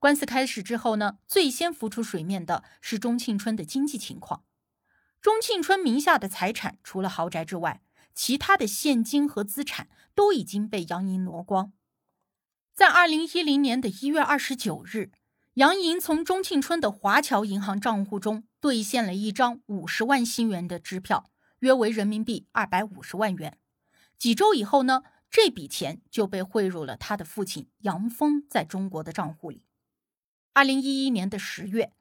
官司开始之后呢，最先浮出水面的是钟庆春的经济情况。钟庆春名下的财产除了豪宅之外，其他的现金和资产都已经被杨莹挪光。在二零一零年的一月二十九日，杨莹从钟庆春的华侨银行账户中兑现了一张五十万新元的支票，约为人民币二百五十万元。几周以后呢，这笔钱就被汇入了他的父亲杨峰在中国的账户里。二零一一年的十月，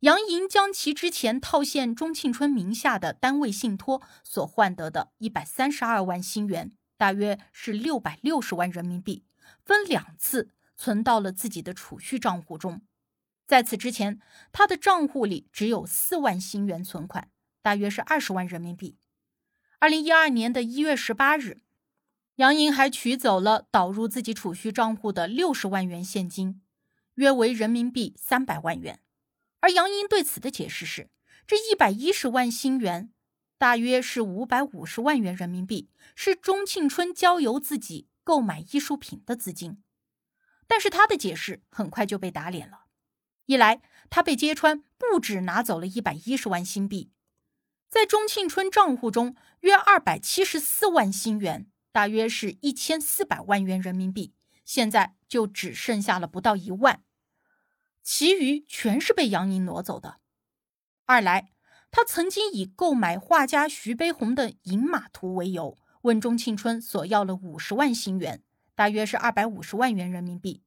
杨莹将其之前套现钟庆春名下的单位信托所换得的一百三十二万新元，大约是六百六十万人民币，分两次存到了自己的储蓄账户中。在此之前，他的账户里只有四万新元存款，大约是二十万人民币。二零一二年的一月十八日，杨莹还取走了导入自己储蓄账户的六十万元现金。约为人民币三百万元，而杨英对此的解释是，这一百一十万新元，大约是五百五十万元人民币，是钟庆春交由自己购买艺术品的资金。但是他的解释很快就被打脸了，一来他被揭穿不止拿走了一百一十万新币，在钟庆春账户中约二百七十四万新元，大约是一千四百万元人民币。现在就只剩下了不到一万，其余全是被杨莹挪走的。二来，他曾经以购买画家徐悲鸿的银马图为由，问钟庆春索要了五十万新元，大约是二百五十万元人民币。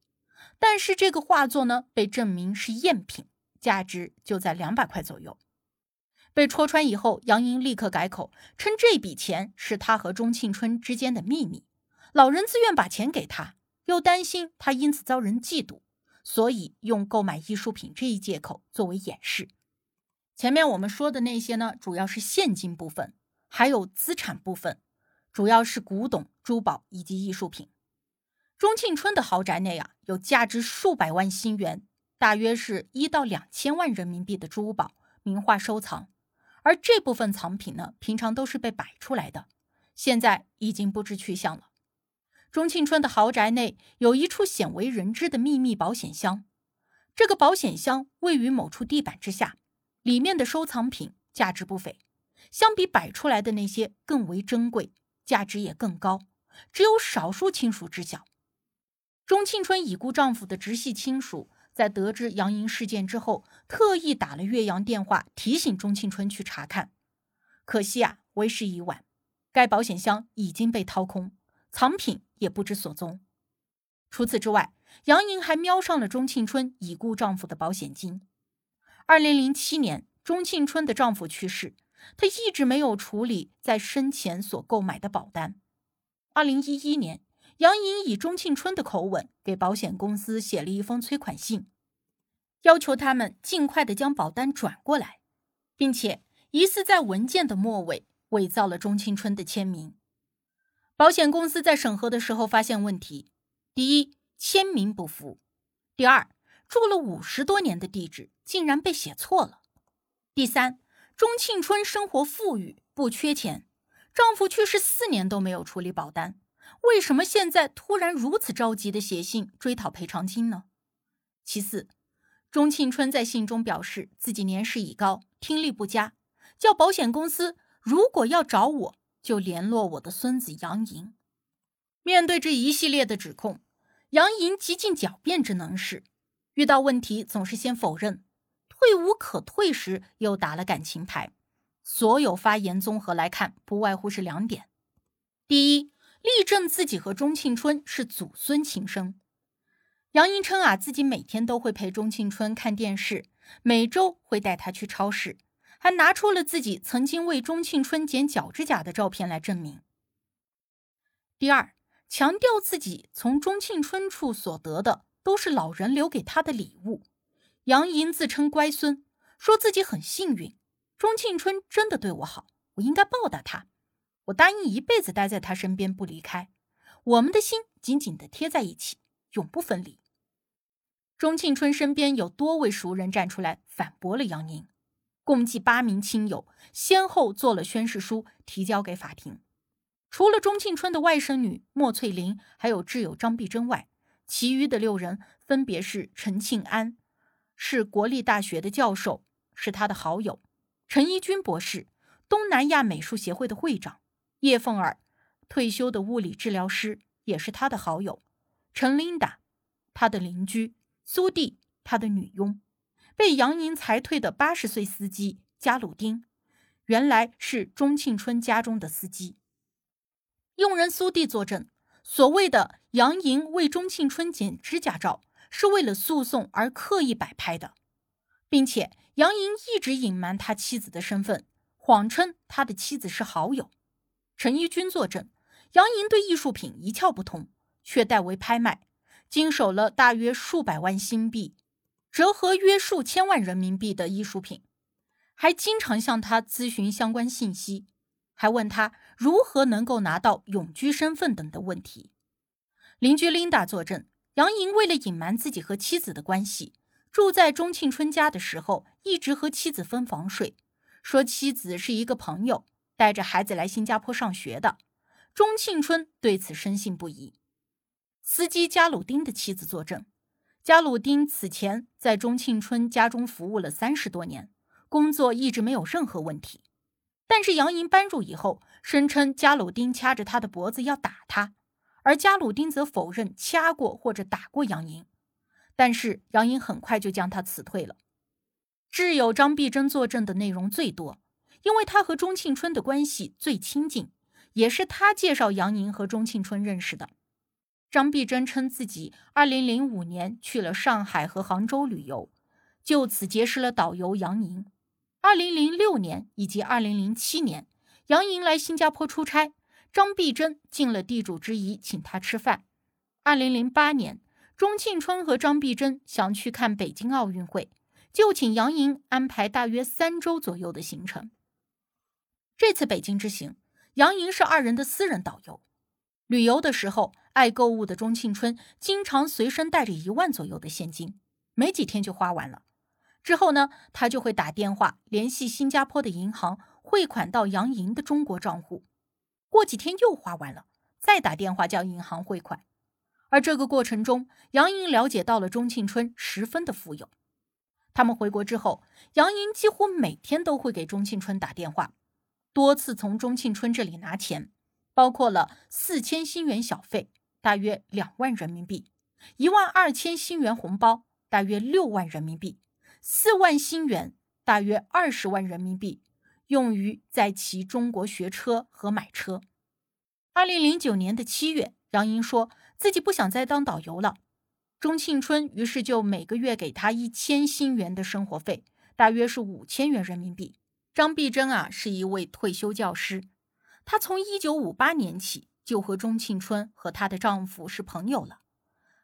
但是这个画作呢，被证明是赝品，价值就在两百块左右。被戳穿以后，杨莹立刻改口，称这笔钱是他和钟庆春之间的秘密，老人自愿把钱给他。又担心他因此遭人嫉妒，所以用购买艺术品这一借口作为掩饰。前面我们说的那些呢，主要是现金部分，还有资产部分，主要是古董、珠宝以及艺术品。钟庆春的豪宅内啊，有价值数百万新元，大约是一到两千万人民币的珠宝、名画收藏，而这部分藏品呢，平常都是被摆出来的，现在已经不知去向了。钟庆春的豪宅内有一处鲜为人知的秘密保险箱，这个保险箱位于某处地板之下，里面的收藏品价值不菲，相比摆出来的那些更为珍贵，价值也更高，只有少数亲属知晓。钟庆春已故丈夫的直系亲属在得知杨莹事件之后，特意打了岳阳电话提醒钟庆春去查看，可惜啊，为时已晚，该保险箱已经被掏空。藏品也不知所踪。除此之外，杨莹还瞄上了钟庆春已故丈夫的保险金。二零零七年，钟庆春的丈夫去世，她一直没有处理在生前所购买的保单。二零一一年，杨莹以钟庆春的口吻给保险公司写了一封催款信，要求他们尽快的将保单转过来，并且疑似在文件的末尾伪造了钟庆春的签名。保险公司在审核的时候发现问题：第一，签名不符；第二，住了五十多年的地址竟然被写错了；第三，钟庆春生活富裕，不缺钱，丈夫去世四年都没有处理保单，为什么现在突然如此着急的写信追讨赔偿金呢？其次，钟庆春在信中表示自己年事已高，听力不佳，叫保险公司如果要找我。就联络我的孙子杨莹。面对这一系列的指控，杨莹极尽狡辩之能事，遇到问题总是先否认，退无可退时又打了感情牌。所有发言综合来看，不外乎是两点：第一，力证自己和钟庆春是祖孙情深。杨莹称啊，自己每天都会陪钟庆春看电视，每周会带他去超市。还拿出了自己曾经为钟庆春剪脚趾甲的照片来证明。第二，强调自己从钟庆春处所得的都是老人留给他的礼物。杨莹自称乖孙，说自己很幸运，钟庆春真的对我好，我应该报答他。我答应一辈子待在他身边不离开，我们的心紧紧的贴在一起，永不分离。钟庆春身边有多位熟人站出来反驳了杨莹，共计八名亲友先后做了宣誓书提交给法庭。除了钟庆春的外甥女莫翠玲，还有挚友张碧珍外，其余的六人分别是陈庆安，是国立大学的教授，是他的好友；陈一军博士，东南亚美术协会的会长。叶凤儿，退休的物理治疗师，也是他的好友；陈琳达，他的邻居；苏蒂，他的女佣；被杨莹裁退的八十岁司机加鲁丁，原来是钟庆春家中的司机。佣人苏弟作证，所谓的杨莹为钟庆春剪指甲照，是为了诉讼而刻意摆拍的，并且杨莹一直隐瞒他妻子的身份，谎称他的妻子是好友。陈一军作证，杨莹对艺术品一窍不通，却代为拍卖，经手了大约数百万新币，折合约数千万人民币的艺术品，还经常向他咨询相关信息，还问他如何能够拿到永居身份等的问题。邻居琳达作证，杨莹为了隐瞒自己和妻子的关系，住在钟庆春家的时候，一直和妻子分房睡，说妻子是一个朋友。带着孩子来新加坡上学的钟庆春对此深信不疑。司机加鲁丁的妻子作证，加鲁丁此前在钟庆春家中服务了三十多年，工作一直没有任何问题。但是杨莹搬入以后，声称加鲁丁掐着他的脖子要打他，而加鲁丁则否认掐过或者打过杨莹。但是杨莹很快就将他辞退了。挚友张碧珍作证的内容最多。因为他和钟庆春的关系最亲近，也是他介绍杨莹和钟庆春认识的。张碧珍称自己2005年去了上海和杭州旅游，就此结识了导游杨莹。2006年以及2007年，杨莹来新加坡出差，张碧珍尽了地主之谊，请他吃饭。2008年，钟庆春和张碧珍想去看北京奥运会，就请杨莹安排大约三周左右的行程。这次北京之行，杨莹是二人的私人导游。旅游的时候，爱购物的钟庆春经常随身带着一万左右的现金，没几天就花完了。之后呢，他就会打电话联系新加坡的银行汇款到杨莹的中国账户。过几天又花完了，再打电话叫银行汇款。而这个过程中，杨莹了解到了钟庆春十分的富有。他们回国之后，杨莹几乎每天都会给钟庆春打电话。多次从钟庆春这里拿钱，包括了四千新元小费，大约两万人民币；一万二千新元红包，大约六万人民币；四万新元，大约二十万人民币，用于在其中国学车和买车。二零零九年的七月，杨英说自己不想再当导游了，钟庆春于是就每个月给他一千新元的生活费，大约是五千元人民币。张碧珍啊，是一位退休教师。她从一九五八年起就和钟庆春和她的丈夫是朋友了。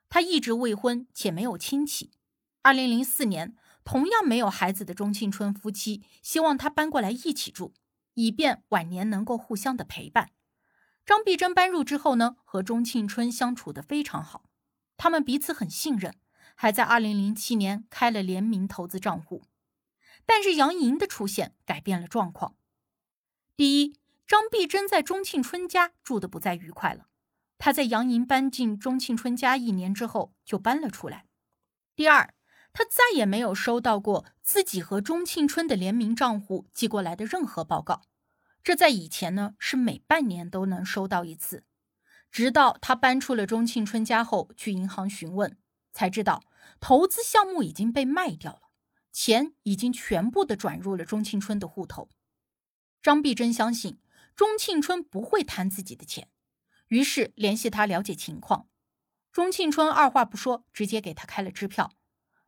她一直未婚且没有亲戚。二零零四年，同样没有孩子的钟庆春夫妻希望她搬过来一起住，以便晚年能够互相的陪伴。张碧珍搬入之后呢，和钟庆春相处的非常好，他们彼此很信任，还在二零零七年开了联名投资账户。但是杨莹的出现改变了状况。第一，张碧珍在钟庆春家住的不再愉快了。她在杨莹搬进钟庆春家一年之后就搬了出来。第二，她再也没有收到过自己和钟庆春的联名账户寄过来的任何报告。这在以前呢是每半年都能收到一次。直到她搬出了钟庆春家后，去银行询问，才知道投资项目已经被卖掉了。钱已经全部的转入了钟庆春的户头。张碧珍相信钟庆春不会贪自己的钱，于是联系他了解情况。钟庆春二话不说，直接给他开了支票。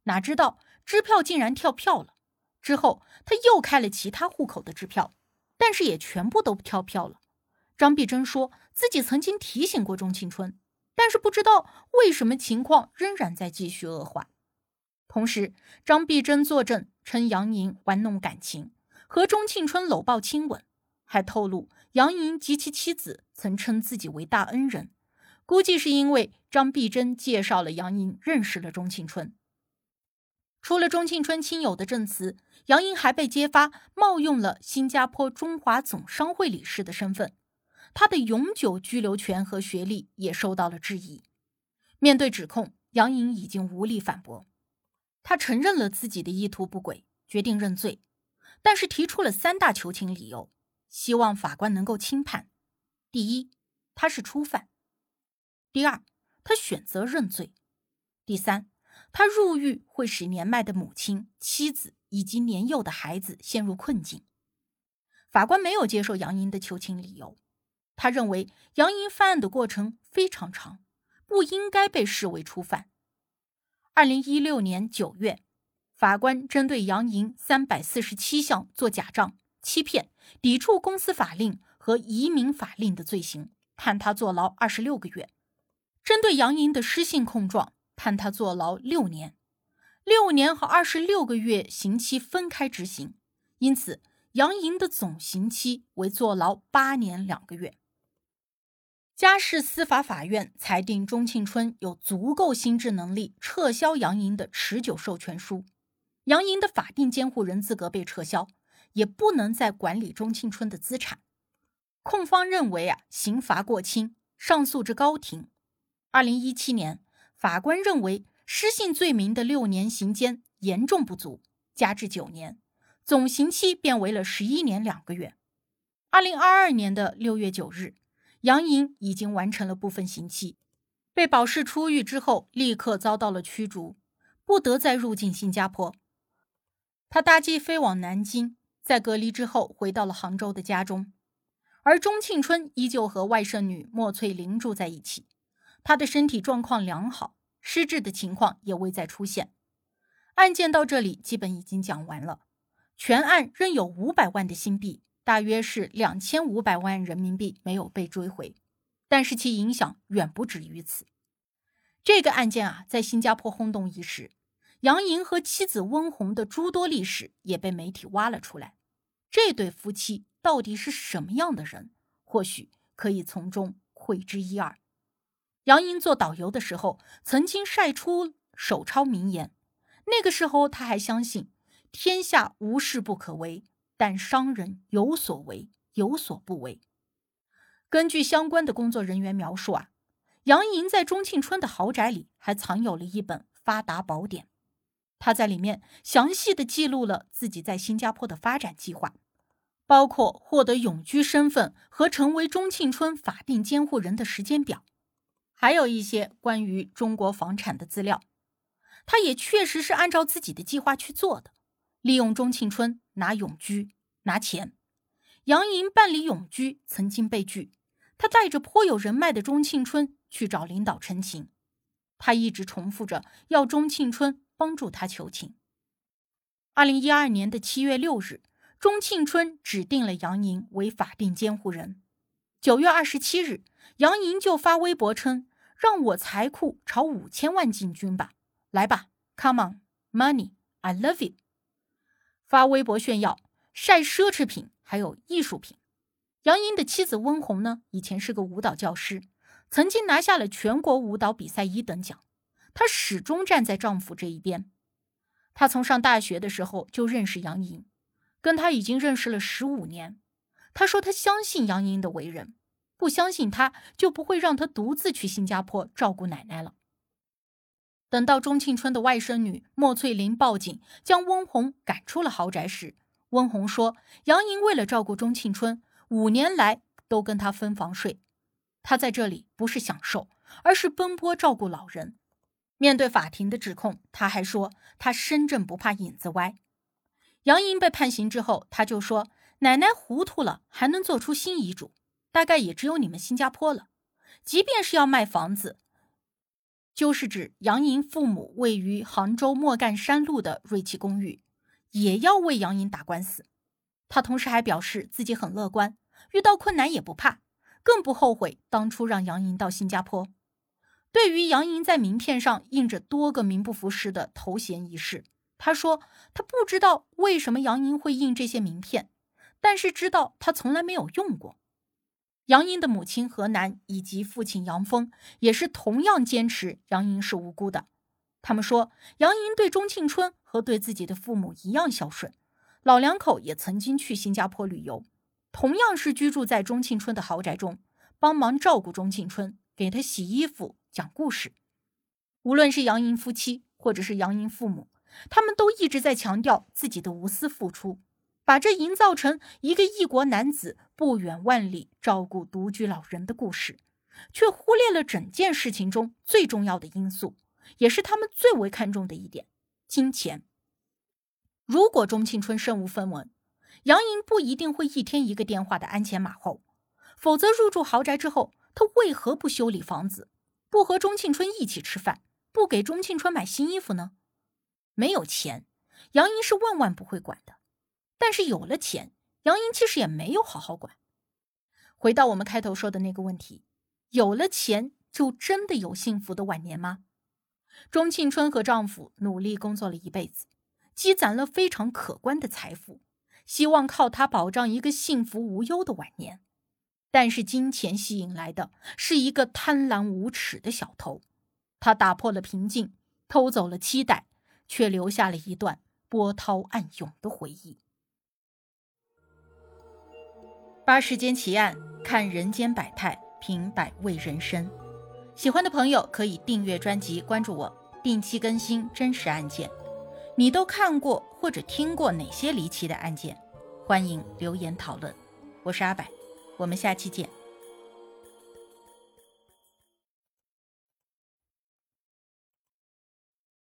哪知道支票竟然跳票了。之后他又开了其他户口的支票，但是也全部都跳票了。张碧珍说自己曾经提醒过钟庆春，但是不知道为什么情况仍然在继续恶化。同时，张碧珍作证称杨莹玩弄感情，和钟庆春搂抱亲吻，还透露杨莹及其妻子曾称自己为大恩人。估计是因为张碧珍介绍了杨莹认识了钟庆春。除了钟庆春亲友的证词，杨莹还被揭发冒用了新加坡中华总商会理事的身份，她的永久居留权和学历也受到了质疑。面对指控，杨莹已经无力反驳，她承认了自己的意图不轨，决定认罪，但是提出了三大求情理由，希望法官能够轻判。第一，他是初犯。第二，他选择认罪；第三，他入狱会使年迈的母亲、妻子以及年幼的孩子陷入困境。法官没有接受杨莹的求情理由，他认为杨莹犯案的过程非常长，不应该被视为初犯。二零一六年九月，法官针对杨莹三百四十七项做假账、欺骗、抵触公司法令和移民法令的罪行，判他坐牢二十六个月。针对杨莹的失信控状，判他坐牢六年，六年和二十六个月刑期分开执行，因此杨莹的总刑期为坐牢八年两个月。家事司法法院裁定钟庆春有足够心智能力撤销杨莹的持久授权书，杨莹的法定监护人资格被撤销，也不能再管理钟庆春的资产。控方认为啊，刑罚过轻，上诉至高庭。二零一七年，法官认为失信罪名的六年刑监严重不足，加至九年，总刑期变为了十一年两个月。二零二二年的六月九日，杨莹已经完成了部分刑期，被保释出狱之后，立刻遭到了驱逐，不得再入境新加坡。他搭机飞往南京，在隔离之后回到了杭州的家中，而钟庆春依旧和外甥女莫翠玲住在一起。他的身体状况良好，失智的情况也未再出现。案件到这里基本已经讲完了。全案仍有五百万的新币，大约是两千五百万人民币没有被追回，但是其影响远不止于此。这个案件啊，在新加坡轰动一时，杨莹和妻子温红的诸多历史也被媒体挖了出来。这对夫妻到底是什么样的人？或许可以从中窥知一二。杨莹做导游的时候，曾经晒出手抄名言。那个时候，他还相信天下无事不可为，但商人有所为，有所不为。根据相关的工作人员描述啊，杨莹在钟庆春的豪宅里还藏有了一本发达宝典，他在里面详细的记录了自己在新加坡的发展计划，包括获得永居身份和成为钟庆春法定监护人的时间表。还有一些关于中国房产的资料，他也确实是按照自己的计划去做的，利用钟庆春拿永居拿钱。杨莹办理永居曾经被拒，他带着颇有人脉的钟庆春去找领导陈情，他一直重复着要钟庆春帮助他求情。二零一二年的七月六日，钟庆春指定了杨莹为法定监护人。九月二十七日，杨莹就发微博称。让我财库朝五千万进军吧，来吧，Come on money, I love you。发微博炫耀，晒奢侈品，还有艺术品。杨莹的妻子温红呢，以前是个舞蹈教师，曾经拿下了全国舞蹈比赛一等奖。她始终站在丈夫这一边。她从上大学的时候就认识杨莹，跟她已经认识了十五年。她说她相信杨莹的为人。不相信他，就不会让他独自去新加坡照顾奶奶了。等到钟庆春的外甥女莫翠玲报警，将温红赶出了豪宅时，温红说：“杨莹为了照顾钟庆春，五年来都跟他分房睡。他在这里不是享受，而是奔波照顾老人。”面对法庭的指控，他还说：“他身正不怕影子歪。”杨莹被判刑之后，他就说：“奶奶糊涂了，还能做出新遗嘱。”大概也只有你们新加坡了，即便是要卖房子，就是指杨莹父母位于杭州莫干山路的瑞奇公寓，也要为杨莹打官司。他同时还表示自己很乐观，遇到困难也不怕，更不后悔当初让杨莹到新加坡。对于杨莹在名片上印着多个名不符实的头衔一事，他说他不知道为什么杨莹会印这些名片，但是知道他从来没有用过。杨英的母亲何楠以及父亲杨峰也是同样坚持杨英是无辜的。他们说，杨英对钟庆春和对自己的父母一样孝顺，老两口也曾经去新加坡旅游，同样是居住在钟庆春的豪宅中，帮忙照顾钟庆春，给他洗衣服、讲故事。无论是杨英夫妻，或者是杨英父母，他们都一直在强调自己的无私付出。把这营造成一个异国男子不远万里照顾独居老人的故事，却忽略了整件事情中最重要的因素，也是他们最为看重的一点——金钱。如果钟庆春身无分文，杨莹不一定会一天一个电话的鞍前马后；否则，入住豪宅之后，他为何不修理房子，不和钟庆春一起吃饭，不给钟庆春买新衣服呢？没有钱，杨莹是万万不会管的。但是有了钱，杨英其实也没有好好管。回到我们开头说的那个问题，有了钱就真的有幸福的晚年吗？钟庆春和丈夫努力工作了一辈子，积攒了非常可观的财富，希望靠它保障一个幸福无忧的晚年。但是金钱吸引来的是一个贪婪无耻的小偷，他打破了平静，偷走了期待，却留下了一段波涛暗涌的回忆。八世间奇案，看人间百态，品百味人生。喜欢的朋友可以订阅专辑，关注我，定期更新真实案件。你都看过或者听过哪些离奇的案件？欢迎留言讨论。我是阿柏，我们下期见。